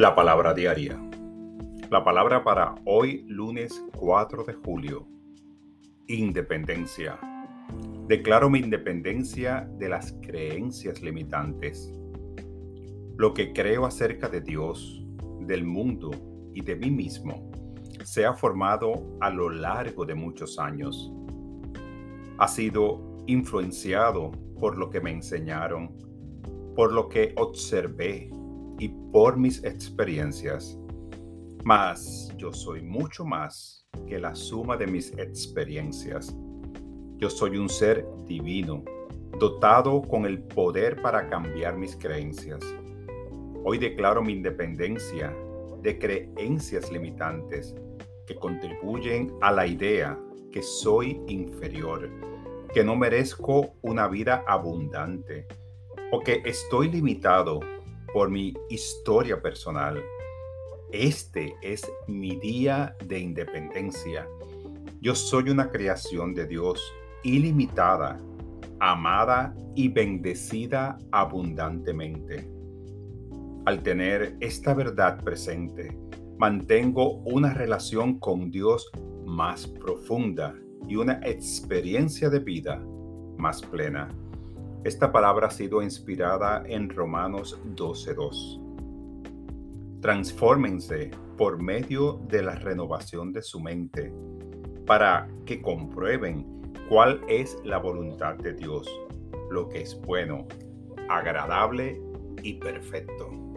La palabra diaria. La palabra para hoy lunes 4 de julio. Independencia. Declaro mi independencia de las creencias limitantes. Lo que creo acerca de Dios, del mundo y de mí mismo se ha formado a lo largo de muchos años. Ha sido influenciado por lo que me enseñaron, por lo que observé y por mis experiencias. Mas yo soy mucho más que la suma de mis experiencias. Yo soy un ser divino, dotado con el poder para cambiar mis creencias. Hoy declaro mi independencia de creencias limitantes que contribuyen a la idea que soy inferior, que no merezco una vida abundante o que estoy limitado por mi historia personal. Este es mi día de independencia. Yo soy una creación de Dios ilimitada, amada y bendecida abundantemente. Al tener esta verdad presente, mantengo una relación con Dios más profunda y una experiencia de vida más plena. Esta palabra ha sido inspirada en Romanos 12.2. Transfórmense por medio de la renovación de su mente para que comprueben cuál es la voluntad de Dios, lo que es bueno, agradable y perfecto.